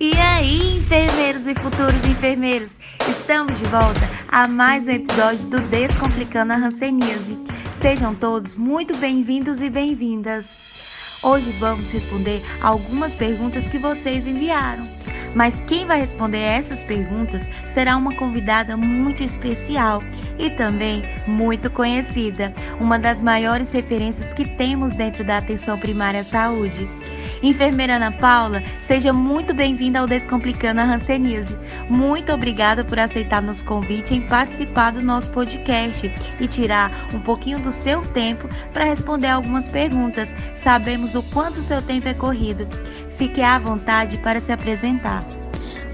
E aí, enfermeiros e futuros enfermeiros? Estamos de volta a mais um episódio do Descomplicando a Hanseníase. Sejam todos muito bem-vindos e bem-vindas. Hoje vamos responder algumas perguntas que vocês enviaram. Mas quem vai responder essas perguntas será uma convidada muito especial e também muito conhecida, uma das maiores referências que temos dentro da atenção primária à saúde. Enfermeira Ana Paula, seja muito bem-vinda ao Descomplicando a Hanseníase. Muito obrigada por aceitar nosso convite em participar do nosso podcast e tirar um pouquinho do seu tempo para responder algumas perguntas. Sabemos o quanto o seu tempo é corrido. Fique à vontade para se apresentar.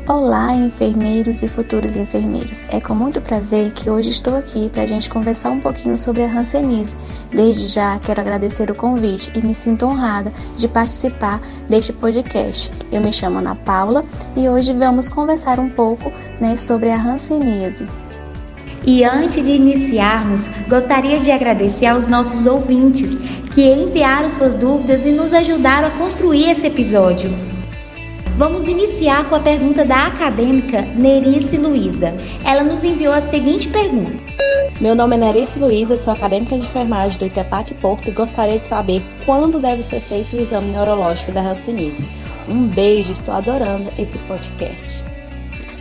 Olá, enfermeiros e futuros enfermeiros. É com muito prazer que hoje estou aqui para a gente conversar um pouquinho sobre a Hanseníase. Desde já quero agradecer o convite e me sinto honrada de participar deste podcast. Eu me chamo Ana Paula e hoje vamos conversar um pouco né, sobre a Hanseníase. E antes de iniciarmos, gostaria de agradecer aos nossos ouvintes que enviaram suas dúvidas e nos ajudaram a construir esse episódio. Vamos iniciar com a pergunta da acadêmica Nerice Luiza. Ela nos enviou a seguinte pergunta. Meu nome é Nerice Luiza, sou acadêmica de enfermagem do Itepac Porto e gostaria de saber quando deve ser feito o exame neurológico da Hanseníase. Um beijo, estou adorando esse podcast.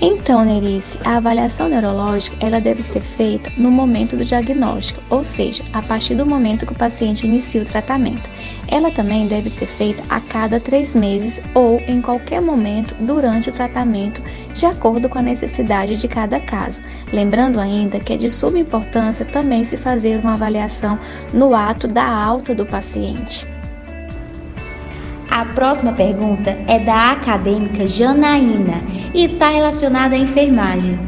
Então, Nerice, a avaliação neurológica ela deve ser feita no momento do diagnóstico, ou seja, a partir do momento que o paciente inicia o tratamento. Ela também deve ser feita a cada três meses ou em qualquer momento durante o tratamento, de acordo com a necessidade de cada caso. Lembrando ainda que é de suma importância também se fazer uma avaliação no ato da alta do paciente. A próxima pergunta é da acadêmica Janaína e está relacionada à enfermagem.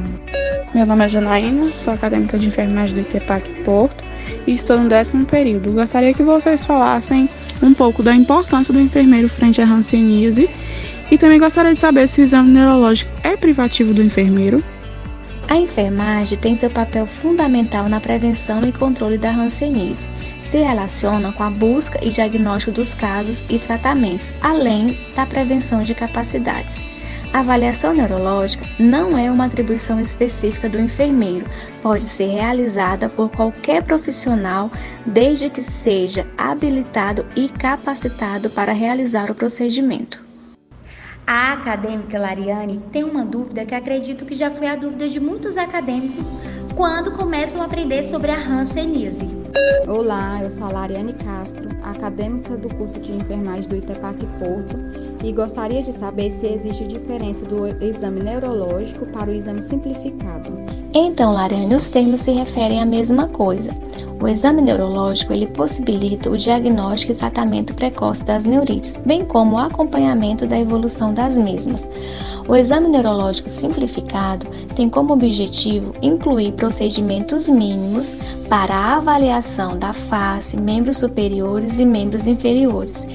Meu nome é Janaína, sou acadêmica de enfermagem do ITEPAC Porto e estou no décimo período. Gostaria que vocês falassem um pouco da importância do enfermeiro frente à hanseníase e também gostaria de saber se o exame neurológico é privativo do enfermeiro. A enfermagem tem seu papel fundamental na prevenção e controle da hanseníase. Se relaciona com a busca e diagnóstico dos casos e tratamentos, além da prevenção de capacidades. A avaliação neurológica não é uma atribuição específica do enfermeiro, pode ser realizada por qualquer profissional desde que seja habilitado e capacitado para realizar o procedimento. A acadêmica Lariane tem uma dúvida que acredito que já foi a dúvida de muitos acadêmicos quando começam a aprender sobre a hanseníase. Olá, eu sou a Lariane Castro, acadêmica do curso de enfermagem do Itepac Porto e gostaria de saber se existe diferença do exame neurológico para o exame simplificado. Então, Lariane, os termos se referem à mesma coisa. O exame neurológico ele possibilita o diagnóstico e tratamento precoce das neurites, bem como o acompanhamento da evolução das mesmas. O exame neurológico simplificado tem como objetivo incluir procedimentos mínimos para a avaliação da face, membros superiores e membros inferiores,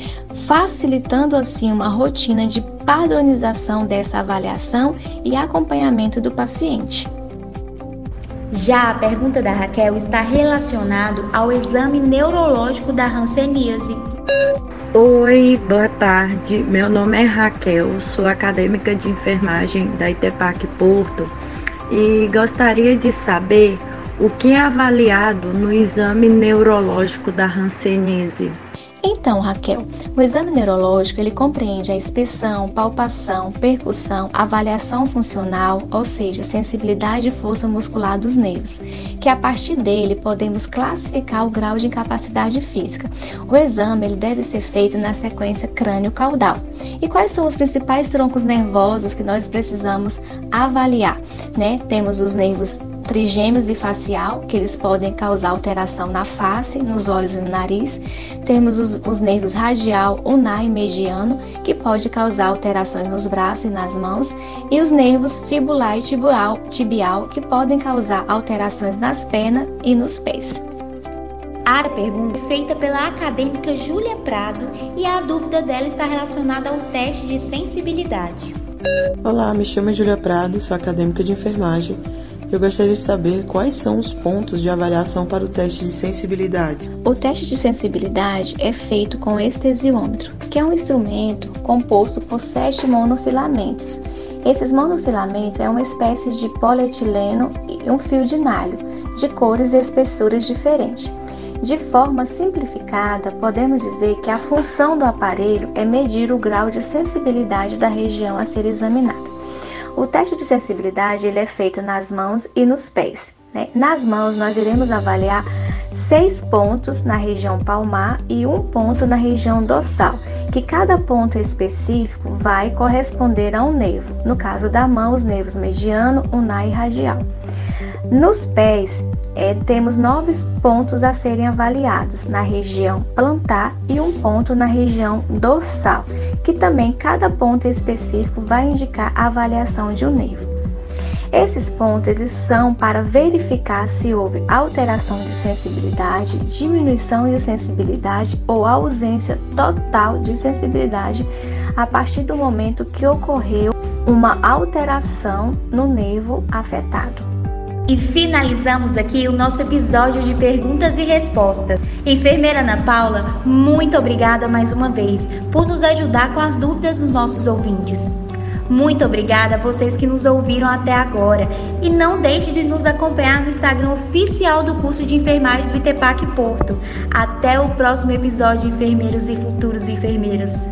facilitando assim uma rotina de padronização dessa avaliação e acompanhamento do paciente. Já a pergunta da Raquel está relacionado ao exame neurológico da hanseníase. Oi, boa tarde. Meu nome é Raquel, sou acadêmica de enfermagem da ITEPAC Porto e gostaria de saber o que é avaliado no exame neurológico da hanseníase. Então, Raquel, o exame neurológico ele compreende a inspeção, palpação, percussão, avaliação funcional, ou seja, sensibilidade e força muscular dos nervos, que a partir dele podemos classificar o grau de incapacidade física. O exame ele deve ser feito na sequência crânio-caudal. E quais são os principais troncos nervosos que nós precisamos avaliar? Né? Temos os nervos trigêmeos e facial, que eles podem causar alteração na face, nos olhos e no nariz. Temos os, os nervos radial, ulnar e mediano, que pode causar alterações nos braços e nas mãos. E os nervos fibular e tibial, tibial que podem causar alterações nas pernas e nos pés. A pergunta é feita pela acadêmica Júlia Prado e a dúvida dela está relacionada ao teste de sensibilidade. Olá, me chamo Júlia Prado, sou acadêmica de enfermagem Eu gostaria de saber quais são os pontos de avaliação para o teste de sensibilidade. O teste de sensibilidade é feito com estesiômetro, que é um instrumento composto por sete monofilamentos. Esses monofilamentos é uma espécie de polietileno e um fio de nylon, de cores e espessuras diferentes. De forma simplificada, podemos dizer que a função do aparelho é medir o grau de sensibilidade da região a ser examinada. O teste de sensibilidade ele é feito nas mãos e nos pés. Né? Nas mãos, nós iremos avaliar seis pontos na região palmar e um ponto na região dorsal, que cada ponto específico vai corresponder a um nervo. No caso da mão, os nervos mediano, ulnar e radial. Nos pés, é, temos nove pontos a serem avaliados na região plantar e um ponto na região dorsal, que também cada ponto específico vai indicar a avaliação de um nervo. Esses pontos eles são para verificar se houve alteração de sensibilidade, diminuição de sensibilidade ou ausência total de sensibilidade a partir do momento que ocorreu uma alteração no nervo afetado. E finalizamos aqui o nosso episódio de perguntas e respostas. Enfermeira Ana Paula, muito obrigada mais uma vez por nos ajudar com as dúvidas dos nossos ouvintes. Muito obrigada a vocês que nos ouviram até agora e não deixe de nos acompanhar no Instagram oficial do curso de enfermagem do Itepac Porto. Até o próximo episódio, enfermeiros e futuros enfermeiros.